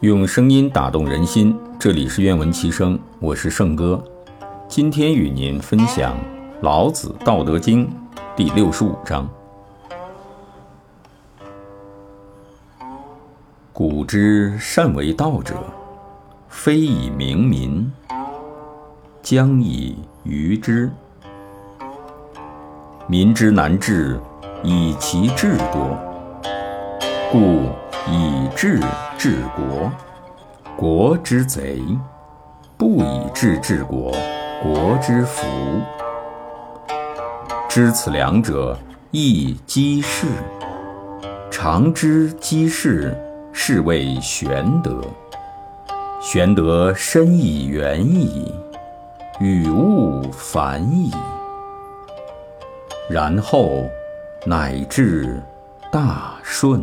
用声音打动人心，这里是愿闻其声，我是圣哥。今天与您分享《老子·道德经》第六十五章：“古之善为道者，非以明民，将以愚之。民之难治，以其智多。故。”以智治国，国之贼；不以智治国，国之福。知此两者，亦稽事。常知稽事，是谓玄德。玄德深以远矣，与物反矣，然后乃至大顺。